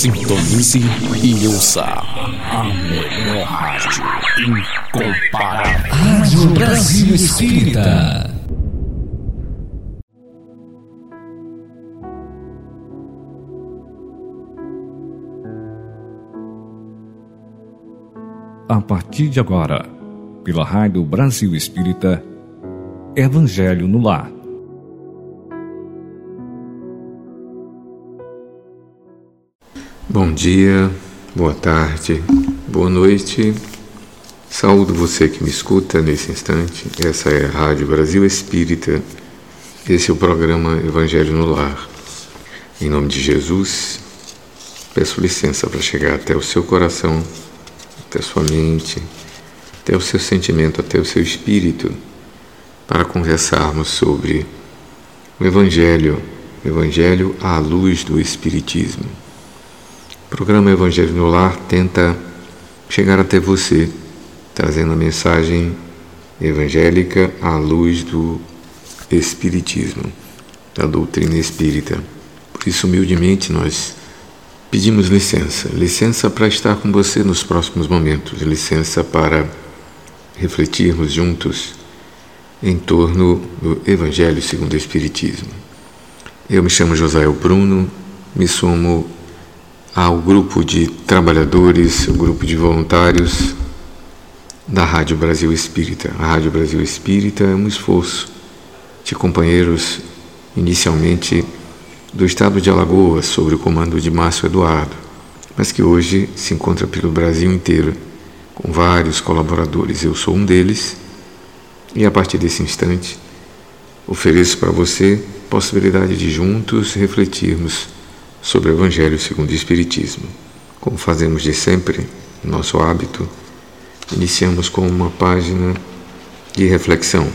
Sintonize e ouça a melhor rádio incomparável. Rádio Brasil Espírita. A partir de agora, pela Rádio Brasil Espírita, Evangelho no Lar Bom dia, boa tarde, boa noite. Saúdo você que me escuta nesse instante. Essa é a Rádio Brasil Espírita. Esse é o programa Evangelho no Lar. Em nome de Jesus, peço licença para chegar até o seu coração, até a sua mente, até o seu sentimento, até o seu espírito, para conversarmos sobre o Evangelho, o Evangelho à luz do Espiritismo. O programa Evangelho no Lar tenta chegar até você, trazendo a mensagem evangélica à luz do Espiritismo, da doutrina espírita. Por isso, humildemente, nós pedimos licença licença para estar com você nos próximos momentos, licença para refletirmos juntos em torno do Evangelho segundo o Espiritismo. Eu me chamo Josael Bruno, me somo ao grupo de trabalhadores, o grupo de voluntários da Rádio Brasil Espírita. A Rádio Brasil Espírita é um esforço de companheiros, inicialmente do estado de Alagoas, sob o comando de Márcio Eduardo, mas que hoje se encontra pelo Brasil inteiro, com vários colaboradores. Eu sou um deles e a partir desse instante ofereço para você possibilidade de juntos refletirmos sobre o Evangelho segundo o Espiritismo. Como fazemos de sempre, nosso hábito, iniciamos com uma página de reflexão.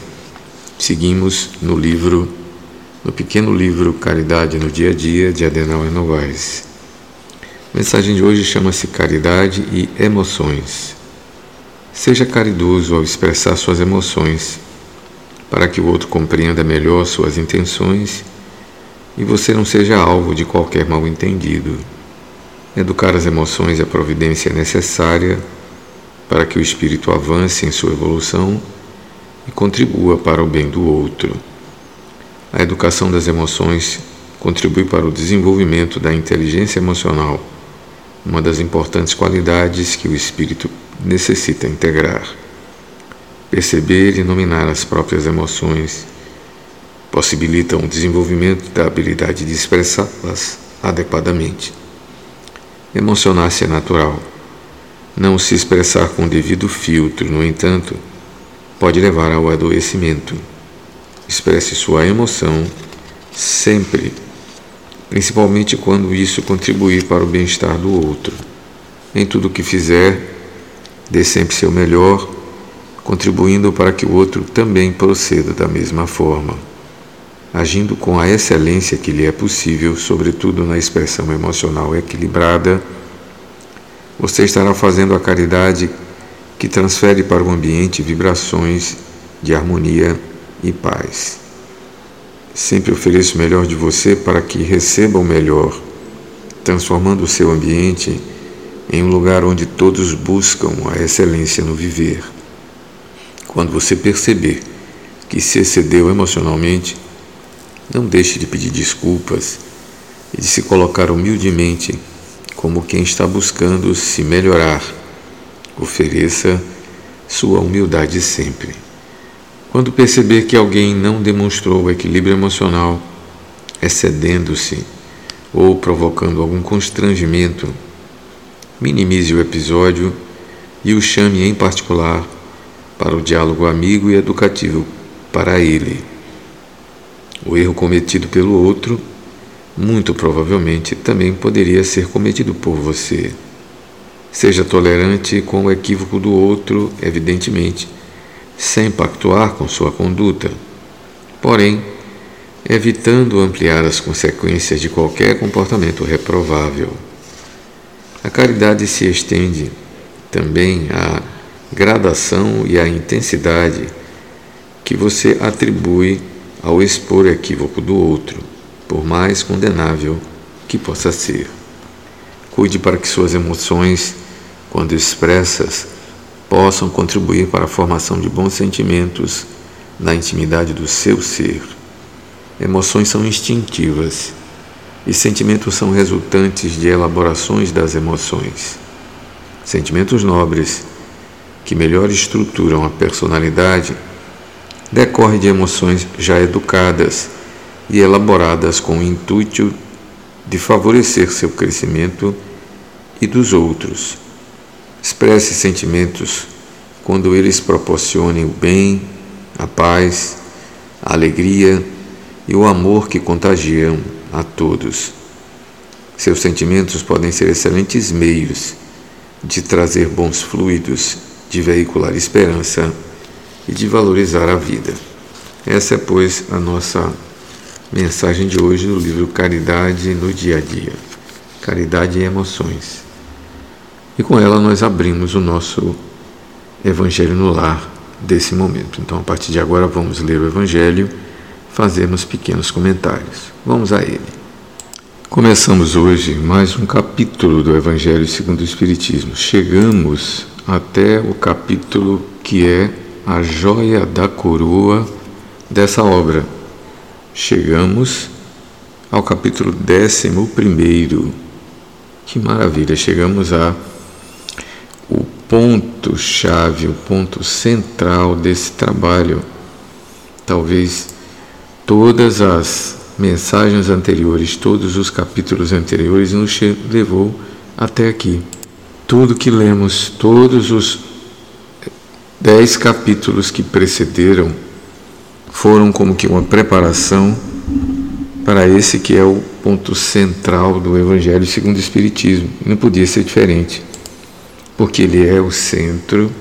Seguimos no livro, no pequeno livro Caridade no Dia a Dia, de Adenauer Novaes. A mensagem de hoje chama-se Caridade e Emoções. Seja caridoso ao expressar suas emoções, para que o outro compreenda melhor suas intenções e você não seja alvo de qualquer mal-entendido. Educar as emoções é a providência necessária para que o espírito avance em sua evolução e contribua para o bem do outro. A educação das emoções contribui para o desenvolvimento da inteligência emocional, uma das importantes qualidades que o espírito necessita integrar. Perceber e nominar as próprias emoções possibilitam o desenvolvimento da habilidade de expressá-las adequadamente. Emocionar-se é natural. Não se expressar com devido filtro, no entanto, pode levar ao adoecimento. Expresse sua emoção sempre, principalmente quando isso contribuir para o bem-estar do outro. Em tudo o que fizer, dê sempre seu melhor, contribuindo para que o outro também proceda da mesma forma agindo com a excelência que lhe é possível, sobretudo na expressão emocional equilibrada, você estará fazendo a caridade que transfere para o ambiente vibrações de harmonia e paz. Sempre ofereça o melhor de você para que receba o melhor, transformando o seu ambiente em um lugar onde todos buscam a excelência no viver. Quando você perceber que se excedeu emocionalmente, não deixe de pedir desculpas e de se colocar humildemente como quem está buscando se melhorar. Ofereça sua humildade sempre. Quando perceber que alguém não demonstrou equilíbrio emocional, excedendo-se ou provocando algum constrangimento, minimize o episódio e o chame em particular para o diálogo amigo e educativo para ele. O erro cometido pelo outro, muito provavelmente, também poderia ser cometido por você. Seja tolerante com o equívoco do outro, evidentemente, sem pactuar com sua conduta. Porém, evitando ampliar as consequências de qualquer comportamento reprovável. A caridade se estende também à gradação e à intensidade que você atribui ao expor o equívoco do outro, por mais condenável que possa ser. Cuide para que suas emoções, quando expressas, possam contribuir para a formação de bons sentimentos na intimidade do seu ser. Emoções são instintivas e sentimentos são resultantes de elaborações das emoções. Sentimentos nobres, que melhor estruturam a personalidade, decorrem de emoções já educadas e elaboradas com o intuito de favorecer seu crescimento e dos outros. Expresse sentimentos quando eles proporcionem o bem, a paz, a alegria e o amor que contagiam a todos. Seus sentimentos podem ser excelentes meios de trazer bons fluidos, de veicular esperança e de valorizar a vida. Essa é, pois, a nossa mensagem de hoje no livro Caridade no Dia a Dia. Caridade e Emoções. E com ela nós abrimos o nosso Evangelho no Lar desse momento. Então, a partir de agora, vamos ler o Evangelho fazermos pequenos comentários. Vamos a ele. Começamos hoje mais um capítulo do Evangelho segundo o Espiritismo. Chegamos até o capítulo que é a joia da coroa dessa obra. Chegamos ao capítulo décimo primeiro. Que maravilha! Chegamos a o ponto chave, o ponto central desse trabalho. Talvez todas as mensagens anteriores, todos os capítulos anteriores nos levou até aqui. Tudo que lemos, todos os dez capítulos que precederam, foram como que uma preparação para esse que é o ponto central do Evangelho segundo o Espiritismo. Não podia ser diferente, porque ele é o centro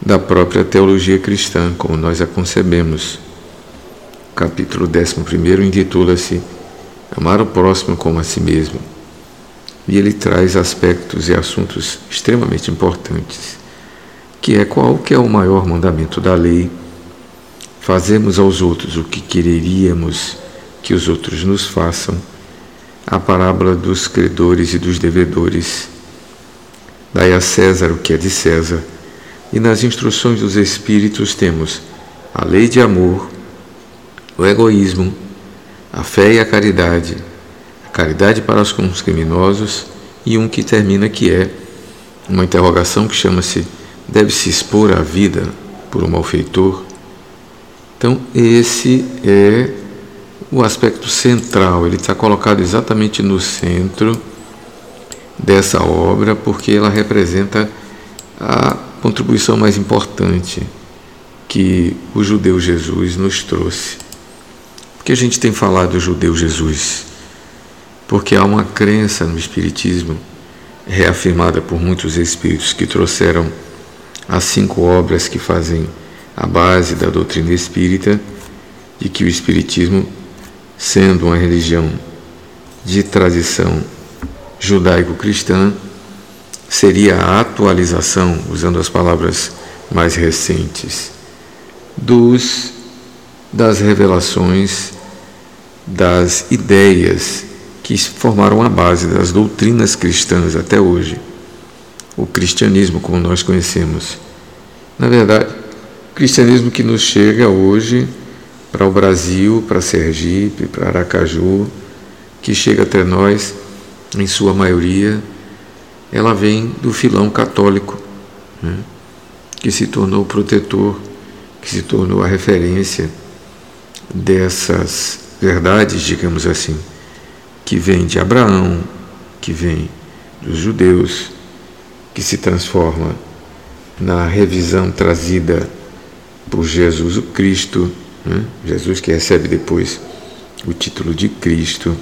da própria teologia cristã, como nós a concebemos capítulo 11 intitula-se Amar o próximo como a si mesmo. E ele traz aspectos e assuntos extremamente importantes, que é qual que é o maior mandamento da lei, fazemos aos outros o que quereríamos que os outros nos façam, a parábola dos credores e dos devedores, dai a César o que é de César, e nas instruções dos Espíritos temos a lei de amor, o egoísmo, a fé e a caridade, a caridade para os criminosos e um que termina que é uma interrogação que chama-se deve-se expor a vida por um malfeitor? Então, esse é o aspecto central, ele está colocado exatamente no centro dessa obra, porque ela representa a contribuição mais importante que o judeu Jesus nos trouxe que a gente tem falado do judeu Jesus? Porque há uma crença no Espiritismo, reafirmada por muitos espíritos que trouxeram as cinco obras que fazem a base da doutrina espírita, de que o Espiritismo, sendo uma religião de tradição judaico-cristã, seria a atualização, usando as palavras mais recentes, dos das revelações das ideias que formaram a base das doutrinas cristãs até hoje. O cristianismo, como nós conhecemos. Na verdade, o cristianismo que nos chega hoje para o Brasil, para Sergipe, para Aracaju, que chega até nós, em sua maioria, ela vem do filão católico, né? que se tornou protetor, que se tornou a referência dessas verdades, digamos assim, que vem de Abraão, que vem dos judeus, que se transforma na revisão trazida por Jesus o Cristo, né? Jesus que recebe depois o título de Cristo,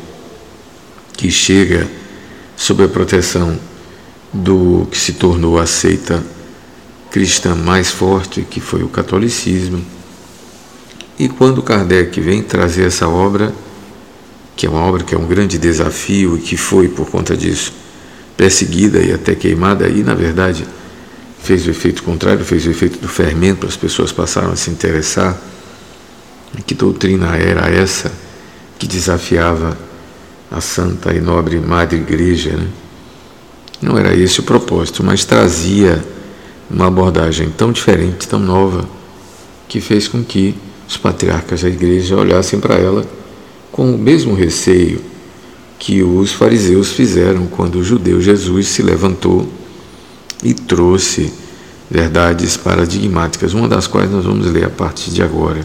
que chega sob a proteção do que se tornou a seita cristã mais forte, que foi o catolicismo e quando Kardec vem trazer essa obra, que é uma obra que é um grande desafio e que foi, por conta disso, perseguida e até queimada, e na verdade fez o efeito contrário, fez o efeito do fermento, as pessoas passaram a se interessar. Que doutrina era essa que desafiava a santa e nobre Madre Igreja? Né? Não era esse o propósito, mas trazia uma abordagem tão diferente, tão nova, que fez com que os patriarcas da igreja olhassem para ela com o mesmo receio que os fariseus fizeram quando o judeu Jesus se levantou e trouxe verdades paradigmáticas, uma das quais nós vamos ler a partir de agora.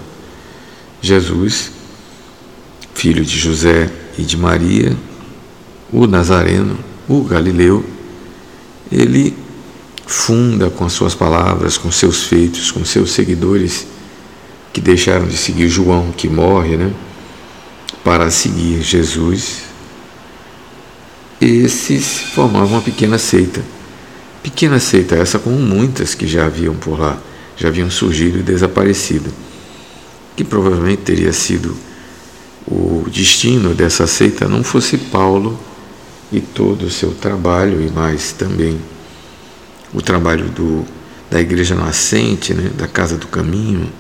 Jesus, filho de José e de Maria, o Nazareno, o Galileu, ele funda com as suas palavras, com seus feitos, com seus seguidores que deixaram de seguir João, que morre, né, para seguir Jesus. Esses formavam uma pequena seita. Pequena seita essa como muitas que já haviam por lá, já haviam surgido e desaparecido, que provavelmente teria sido o destino dessa seita não fosse Paulo e todo o seu trabalho e mais também o trabalho do, da igreja nascente, né, da casa do caminho,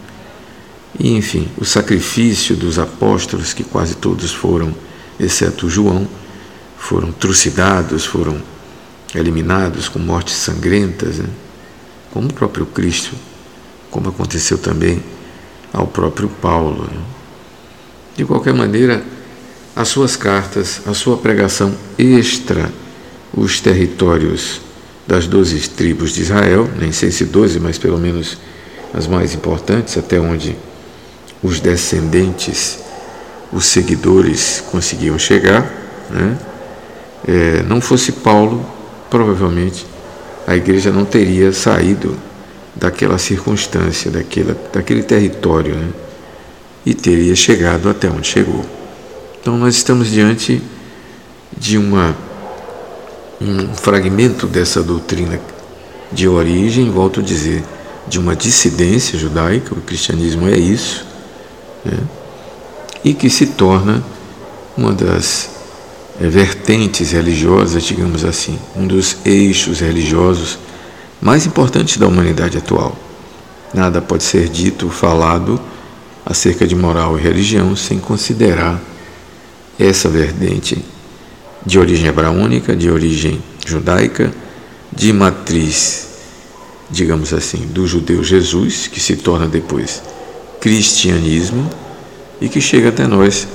e enfim, o sacrifício dos apóstolos, que quase todos foram, exceto João, foram trucidados, foram eliminados com mortes sangrentas, né, como o próprio Cristo, como aconteceu também ao próprio Paulo. Né. De qualquer maneira, as suas cartas, a sua pregação extra os territórios das doze tribos de Israel, nem sei se doze, mas pelo menos as mais importantes, até onde os descendentes, os seguidores conseguiam chegar, né? É, não fosse Paulo, provavelmente a igreja não teria saído daquela circunstância, daquela, daquele território, né? e teria chegado até onde chegou. Então, nós estamos diante de uma um fragmento dessa doutrina de origem, volto a dizer, de uma dissidência judaica, o cristianismo é isso, né? e que se torna uma das vertentes religiosas, digamos assim, um dos eixos religiosos mais importantes da humanidade atual. Nada pode ser dito, falado acerca de moral e religião sem considerar essa vertente de origem hebraônica, de origem judaica, de matriz, digamos assim, do judeu Jesus, que se torna depois cristianismo e que chega até nós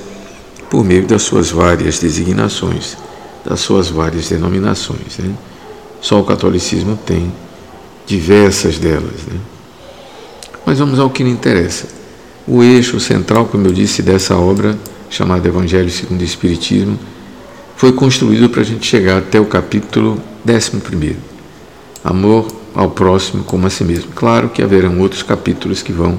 por meio das suas várias designações, das suas várias denominações. Né? Só o catolicismo tem diversas delas. Né? Mas vamos ao que me interessa. O eixo central, como eu disse, dessa obra, chamada Evangelho segundo o Espiritismo, foi construído para a gente chegar até o capítulo 11. Amor ao próximo como a si mesmo. Claro que haverão outros capítulos que vão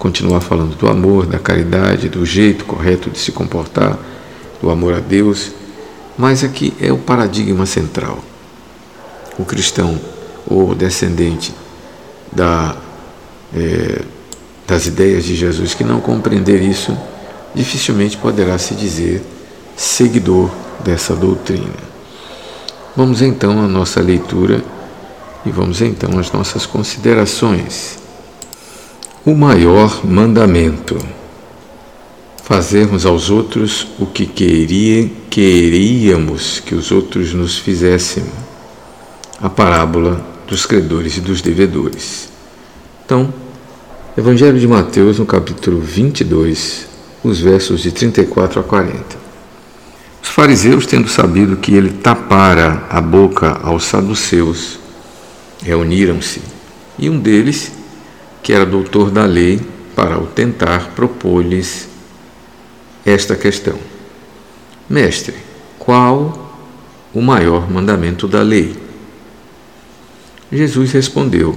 continuar falando do amor, da caridade, do jeito correto de se comportar, do amor a Deus, mas aqui é o paradigma central. O cristão ou descendente da, é, das ideias de Jesus que não compreender isso, dificilmente poderá se dizer seguidor dessa doutrina. Vamos então à nossa leitura e vamos então às nossas considerações. O maior mandamento: fazermos aos outros o que queria, queríamos que os outros nos fizessem. A parábola dos credores e dos devedores. Então, Evangelho de Mateus, no capítulo 22, os versos de 34 a 40. Os fariseus, tendo sabido que ele tapara a boca aos saduceus, reuniram-se, e um deles, que era doutor da lei, para o tentar, propôs-lhes esta questão: Mestre, qual o maior mandamento da lei? Jesus respondeu: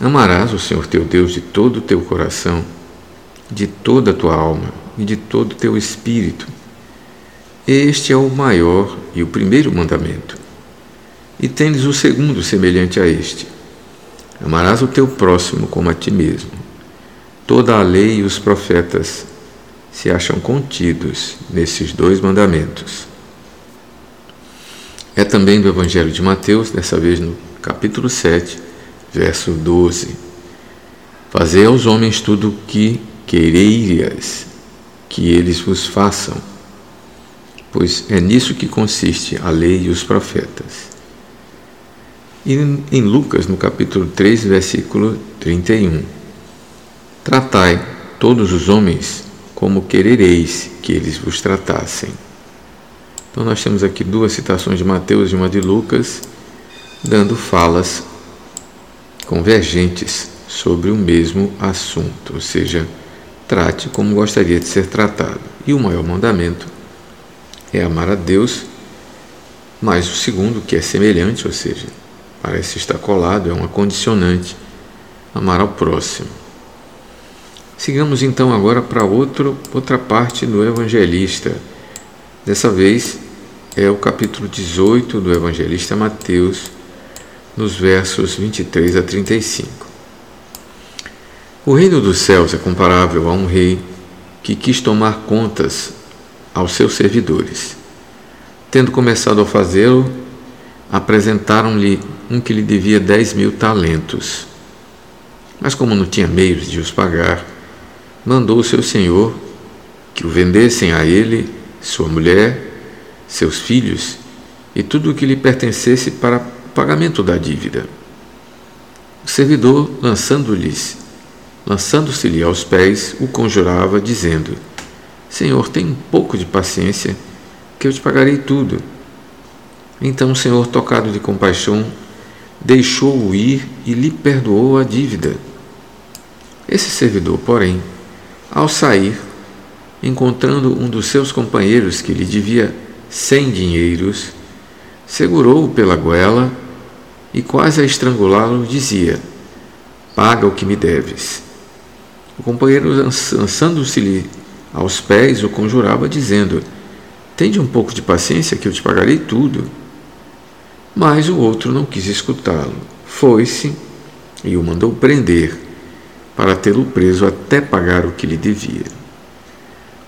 Amarás o Senhor teu Deus de todo o teu coração, de toda a tua alma e de todo o teu espírito este é o maior e o primeiro mandamento. E tendes o segundo semelhante a este: Amarás o teu próximo como a ti mesmo. Toda a lei e os profetas se acham contidos nesses dois mandamentos. É também do Evangelho de Mateus, dessa vez no capítulo 7, verso 12. Fazei aos homens tudo o que quereiras que eles vos façam pois é nisso que consiste a lei e os profetas. E em Lucas, no capítulo 3, versículo 31. Tratai todos os homens como querereis que eles vos tratassem. Então nós temos aqui duas citações de Mateus e uma de Lucas, dando falas convergentes sobre o mesmo assunto, ou seja, trate como gostaria de ser tratado. E o maior mandamento é amar a Deus, mas o segundo, que é semelhante, ou seja, parece estar colado, é uma condicionante, amar ao próximo. Sigamos então agora para outro, outra parte do evangelista. Dessa vez é o capítulo 18 do evangelista Mateus, nos versos 23 a 35. O reino dos céus é comparável a um rei que quis tomar contas aos seus servidores. Tendo começado a fazê-lo, apresentaram-lhe um que lhe devia dez mil talentos. Mas, como não tinha meios de os pagar, mandou o seu senhor que o vendessem a ele, sua mulher, seus filhos e tudo o que lhe pertencesse para pagamento da dívida. O servidor, lançando-lhes lançando-se-lhe aos pés, o conjurava, dizendo: Senhor, tem um pouco de paciência, que eu te pagarei tudo. Então o Senhor, tocado de compaixão, deixou-o ir e lhe perdoou a dívida. Esse servidor, porém, ao sair, encontrando um dos seus companheiros que lhe devia cem dinheiros, segurou-o pela goela e, quase a estrangulá-lo, dizia: Paga o que me deves. O companheiro, lançando-se-lhe aos pés, o conjurava, dizendo: Tende um pouco de paciência, que eu te pagarei tudo. Mas o outro não quis escutá-lo. Foi-se e o mandou prender, para tê-lo preso até pagar o que lhe devia.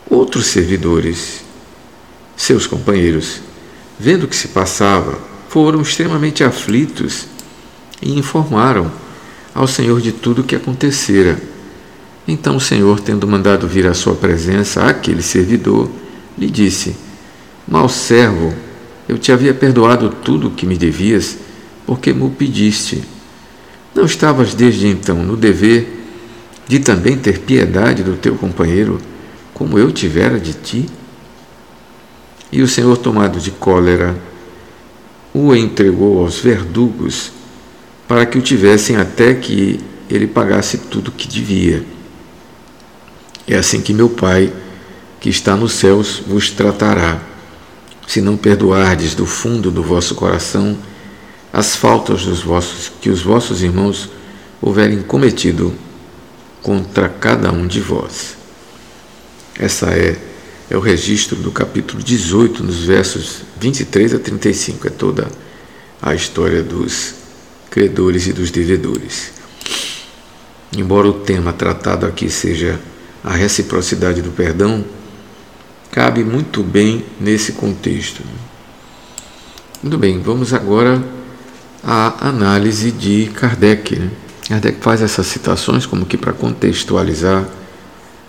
Outros servidores, seus companheiros, vendo o que se passava, foram extremamente aflitos e informaram ao Senhor de tudo o que acontecera. Então o Senhor, tendo mandado vir à sua presença aquele servidor, lhe disse: Mal servo, eu te havia perdoado tudo o que me devias, porque me pediste. Não estavas desde então no dever de também ter piedade do teu companheiro, como eu tivera de ti? E o Senhor, tomado de cólera, o entregou aos verdugos, para que o tivessem até que ele pagasse tudo o que devia. É assim que meu Pai, que está nos céus, vos tratará, se não perdoardes do fundo do vosso coração as faltas dos vossos que os vossos irmãos houverem cometido contra cada um de vós. Essa é é o registro do capítulo 18, nos versos 23 a 35, é toda a história dos credores e dos devedores. Embora o tema tratado aqui seja a reciprocidade do perdão, cabe muito bem nesse contexto. Muito bem, vamos agora à análise de Kardec. Né? Kardec faz essas citações como que para contextualizar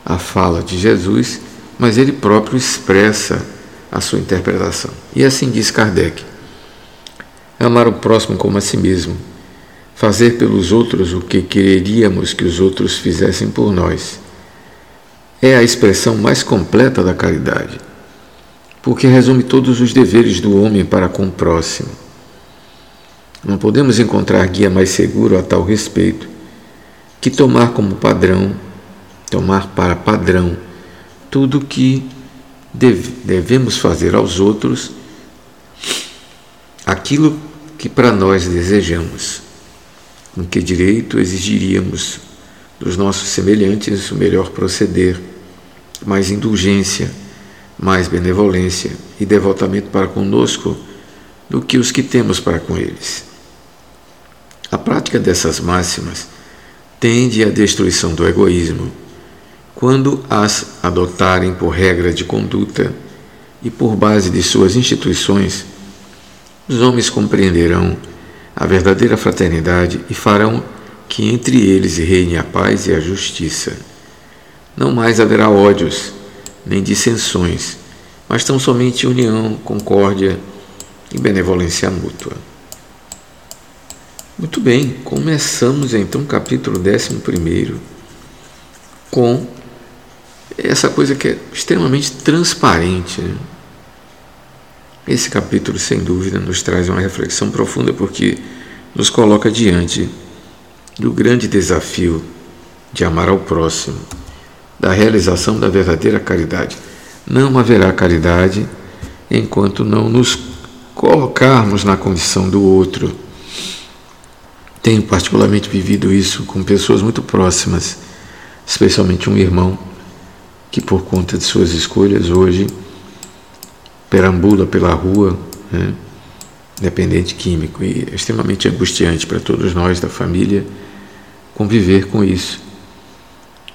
a fala de Jesus, mas ele próprio expressa a sua interpretação. E assim diz Kardec: Amar o próximo como a si mesmo, fazer pelos outros o que quereríamos que os outros fizessem por nós é a expressão mais completa da caridade, porque resume todos os deveres do homem para com o próximo. Não podemos encontrar guia mais seguro a tal respeito que tomar como padrão, tomar para padrão, tudo o que devemos fazer aos outros, aquilo que para nós desejamos, com que direito exigiríamos dos nossos semelhantes o melhor proceder, mais indulgência, mais benevolência e devotamento para conosco do que os que temos para com eles. A prática dessas máximas tende à destruição do egoísmo, quando as adotarem por regra de conduta e por base de suas instituições, os homens compreenderão a verdadeira fraternidade e farão que entre eles reine a paz e a justiça. Não mais haverá ódios, nem dissensões, mas tão somente união, concórdia e benevolência mútua. Muito bem, começamos então o capítulo 11 com essa coisa que é extremamente transparente. Né? Esse capítulo, sem dúvida, nos traz uma reflexão profunda porque nos coloca diante do grande desafio de amar ao próximo, da realização da verdadeira caridade. Não haverá caridade enquanto não nos colocarmos na condição do outro tenho particularmente vivido isso com pessoas muito próximas, especialmente um irmão que, por conta de suas escolhas, hoje perambula pela rua, né, dependente químico, e é extremamente angustiante para todos nós da família conviver com isso.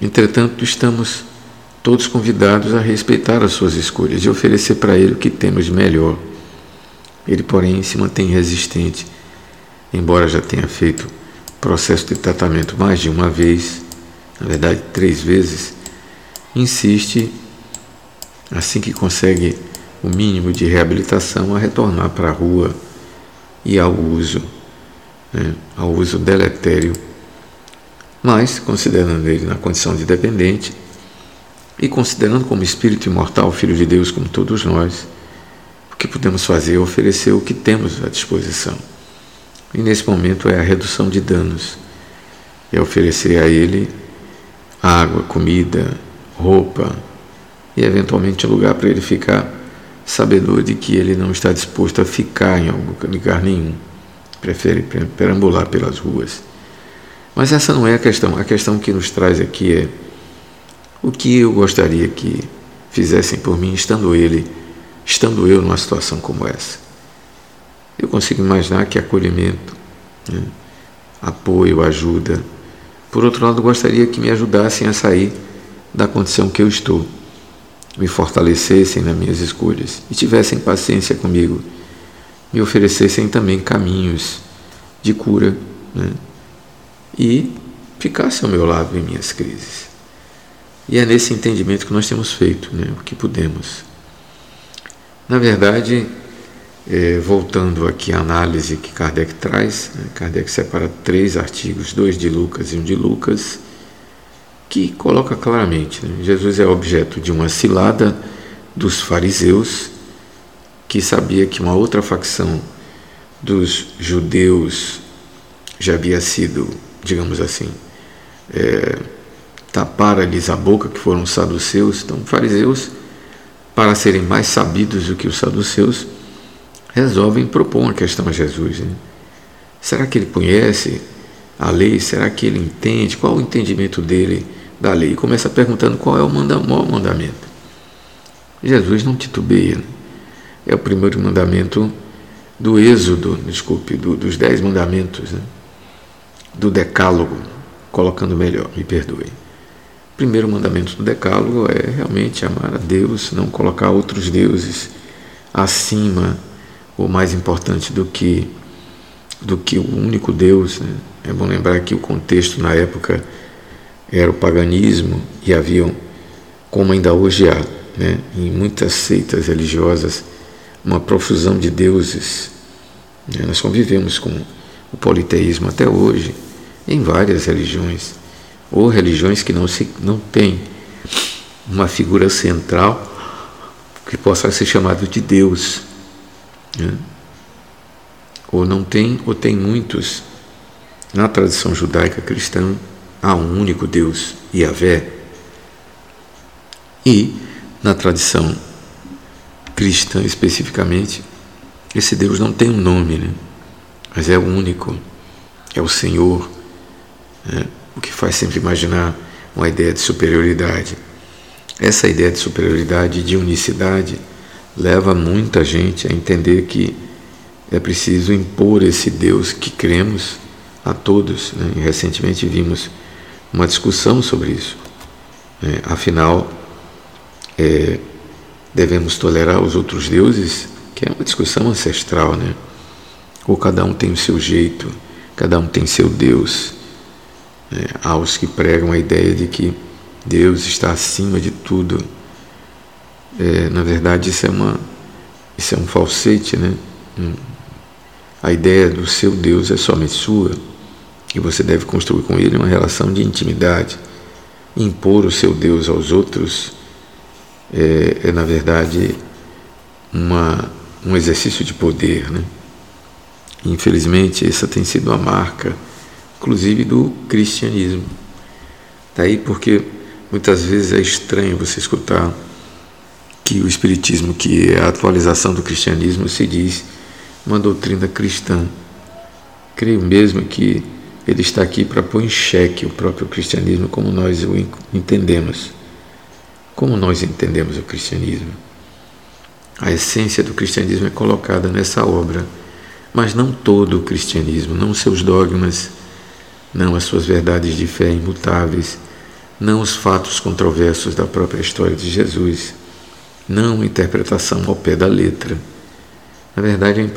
Entretanto, estamos todos convidados a respeitar as suas escolhas e oferecer para ele o que temos de melhor. Ele, porém, se mantém resistente embora já tenha feito processo de tratamento mais de uma vez, na verdade três vezes, insiste, assim que consegue o mínimo de reabilitação, a retornar para a rua e ao uso, né, ao uso deletério. Mas, considerando ele na condição de dependente e considerando como espírito imortal, filho de Deus, como todos nós, o que podemos fazer é oferecer o que temos à disposição. E nesse momento é a redução de danos. É oferecer a ele água, comida, roupa e eventualmente lugar para ele ficar, sabedor de que ele não está disposto a ficar em algum lugar nenhum. Prefere perambular pelas ruas. Mas essa não é a questão. A questão que nos traz aqui é o que eu gostaria que fizessem por mim estando ele, estando eu numa situação como essa. Eu consigo imaginar que acolhimento, né, apoio, ajuda. Por outro lado, gostaria que me ajudassem a sair da condição que eu estou, me fortalecessem nas minhas escolhas e tivessem paciência comigo, me oferecessem também caminhos de cura né, e ficassem ao meu lado em minhas crises. E é nesse entendimento que nós temos feito né, o que pudemos. Na verdade, é, voltando aqui à análise que Kardec traz, né? Kardec separa três artigos, dois de Lucas e um de Lucas, que coloca claramente: né? Jesus é objeto de uma cilada dos fariseus, que sabia que uma outra facção dos judeus já havia sido, digamos assim, é, tapar-lhes a boca, que foram os saduceus. Então, fariseus, para serem mais sabidos do que os saduceus, resolvem propor uma questão a Jesus. Né? Será que ele conhece a lei? Será que ele entende? Qual o entendimento dele da lei? E começa perguntando qual é o maior mandamento. Jesus não titubeia. Né? É o primeiro mandamento do Êxodo, desculpe, do, dos Dez Mandamentos, né? Do Decálogo, colocando melhor, me perdoe. O primeiro mandamento do Decálogo é realmente amar a Deus, não colocar outros deuses acima ou mais importante do que do que o único Deus. Né? É bom lembrar que o contexto na época era o paganismo e haviam, como ainda hoje há, né, em muitas seitas religiosas, uma profusão de deuses. Né? Nós convivemos com o politeísmo até hoje, em várias religiões, ou religiões que não, se, não têm uma figura central que possa ser chamado de Deus. Né? Ou não tem, ou tem muitos. Na tradição judaica cristã, há um único Deus, Yahvé. E, na tradição cristã especificamente, esse Deus não tem um nome, né? mas é o único, é o Senhor, né? o que faz sempre imaginar uma ideia de superioridade. Essa ideia de superioridade e de unicidade leva muita gente a entender que é preciso impor esse Deus que cremos a todos. Né? E recentemente vimos uma discussão sobre isso. Né? Afinal, é, devemos tolerar os outros deuses, que é uma discussão ancestral, né? Ou cada um tem o seu jeito, cada um tem seu Deus. Né? Há os que pregam a ideia de que Deus está acima de tudo é, na verdade, isso é, uma, isso é um falsete, né? a ideia do seu Deus é somente sua e você deve construir com ele uma relação de intimidade. Impor o seu Deus aos outros é, é na verdade, uma, um exercício de poder. Né? Infelizmente, essa tem sido a marca, inclusive, do cristianismo. Daí porque muitas vezes é estranho você escutar que o Espiritismo, que é a atualização do cristianismo, se diz uma doutrina cristã. Creio mesmo que ele está aqui para pôr em xeque o próprio cristianismo como nós o entendemos. Como nós entendemos o cristianismo. A essência do cristianismo é colocada nessa obra, mas não todo o cristianismo, não seus dogmas, não as suas verdades de fé imutáveis, não os fatos controversos da própria história de Jesus, não a interpretação ao pé da letra. Na verdade,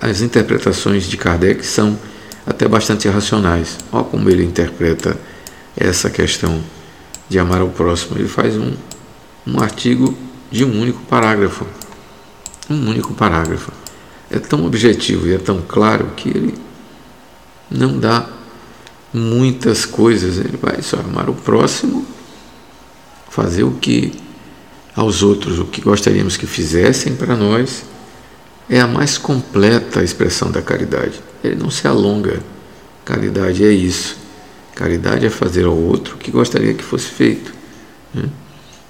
as interpretações de Kardec são até bastante racionais. Olha como ele interpreta essa questão de amar ao próximo. Ele faz um, um artigo de um único parágrafo. Um único parágrafo. É tão objetivo e é tão claro que ele não dá muitas coisas. Ele vai só amar o próximo, fazer o que aos outros, o que gostaríamos que fizessem para nós é a mais completa expressão da caridade. Ele não se alonga. Caridade é isso. Caridade é fazer ao outro o que gostaria que fosse feito. Né?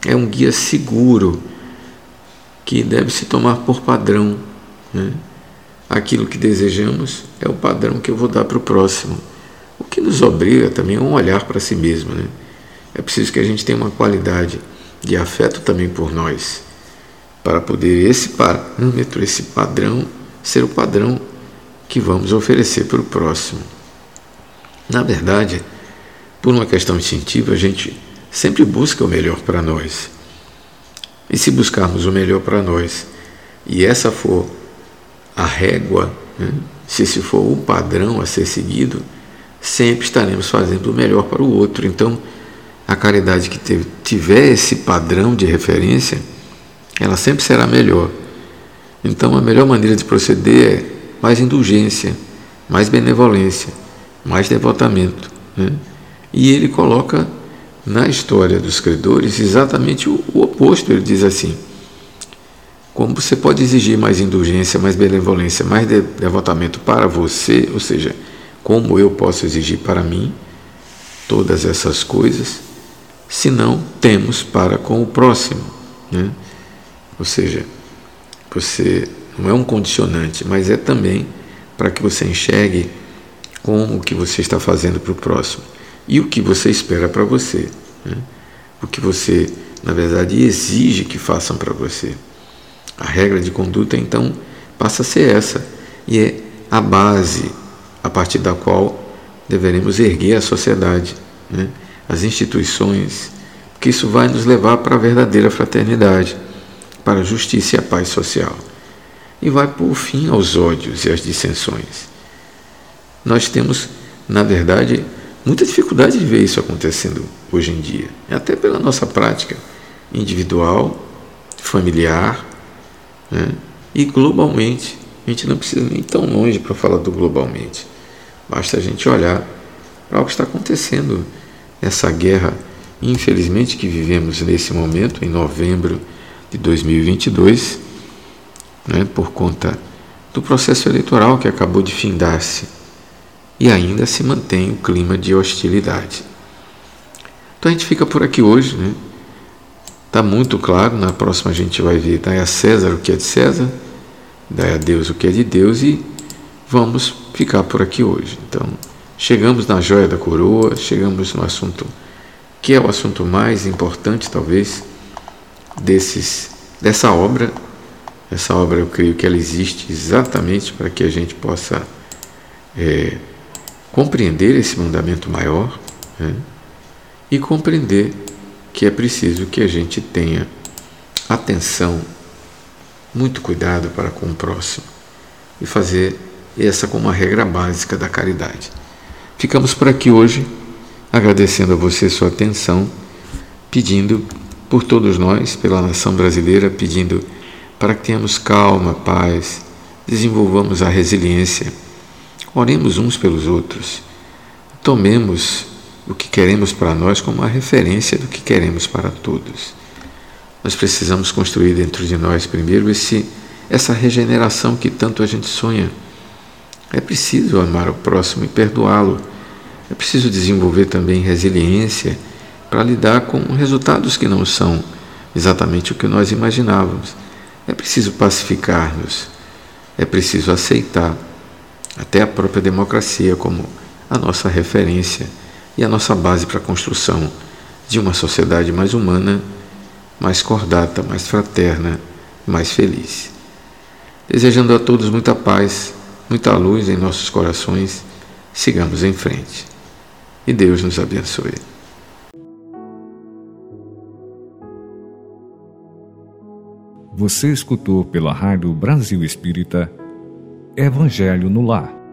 É um guia seguro que deve se tomar por padrão. Né? Aquilo que desejamos é o padrão que eu vou dar para o próximo. O que nos obriga também a um olhar para si mesmo. Né? É preciso que a gente tenha uma qualidade de afeto também por nós para poder esse parâmetro, esse padrão, ser o padrão que vamos oferecer para o próximo. Na verdade, por uma questão instintiva, a gente sempre busca o melhor para nós. E se buscarmos o melhor para nós, e essa for a régua, né, se esse for o padrão a ser seguido, sempre estaremos fazendo o melhor para o outro. Então, a caridade que tiver esse padrão de referência, ela sempre será melhor. Então, a melhor maneira de proceder é mais indulgência, mais benevolência, mais devotamento. Né? E ele coloca na história dos credores exatamente o, o oposto. Ele diz assim: como você pode exigir mais indulgência, mais benevolência, mais de, devotamento para você, ou seja, como eu posso exigir para mim todas essas coisas, se não temos para com o próximo. Né? Ou seja, você não é um condicionante, mas é também para que você enxergue como o que você está fazendo para o próximo e o que você espera para você. Né? O que você, na verdade, exige que façam para você. A regra de conduta, então, passa a ser essa e é a base a partir da qual deveremos erguer a sociedade, né? as instituições, porque isso vai nos levar para a verdadeira fraternidade para a justiça e a paz social e vai pôr fim aos ódios e às dissensões. Nós temos, na verdade, muita dificuldade de ver isso acontecendo hoje em dia, até pela nossa prática individual, familiar né? e globalmente. A gente não precisa nem tão longe para falar do globalmente. Basta a gente olhar para o que está acontecendo nessa guerra, infelizmente, que vivemos nesse momento, em novembro de 2022, né, por conta do processo eleitoral que acabou de findar-se e ainda se mantém o clima de hostilidade. Então a gente fica por aqui hoje, né? Está muito claro, na próxima a gente vai ver, dai a César o que é de César, dai a Deus o que é de Deus e vamos ficar por aqui hoje. Então, chegamos na joia da coroa, chegamos no assunto que é o assunto mais importante, talvez, desses, dessa obra. Essa obra eu creio que ela existe exatamente para que a gente possa é, compreender esse mandamento maior né? e compreender que é preciso que a gente tenha atenção, muito cuidado para com o próximo e fazer essa como uma regra básica da caridade. Ficamos por aqui hoje, agradecendo a você sua atenção, pedindo por todos nós, pela nação brasileira, pedindo para que tenhamos calma, paz, desenvolvamos a resiliência, oremos uns pelos outros, tomemos o que queremos para nós como a referência do que queremos para todos. Nós precisamos construir dentro de nós primeiro esse essa regeneração que tanto a gente sonha. É preciso amar o próximo e perdoá-lo. É preciso desenvolver também resiliência para lidar com resultados que não são exatamente o que nós imaginávamos. É preciso pacificar-nos. É preciso aceitar até a própria democracia como a nossa referência e a nossa base para a construção de uma sociedade mais humana, mais cordata, mais fraterna, mais feliz. Desejando a todos muita paz, muita luz em nossos corações, sigamos em frente. E Deus nos abençoe. Você escutou pela Rádio Brasil Espírita Evangelho no Lar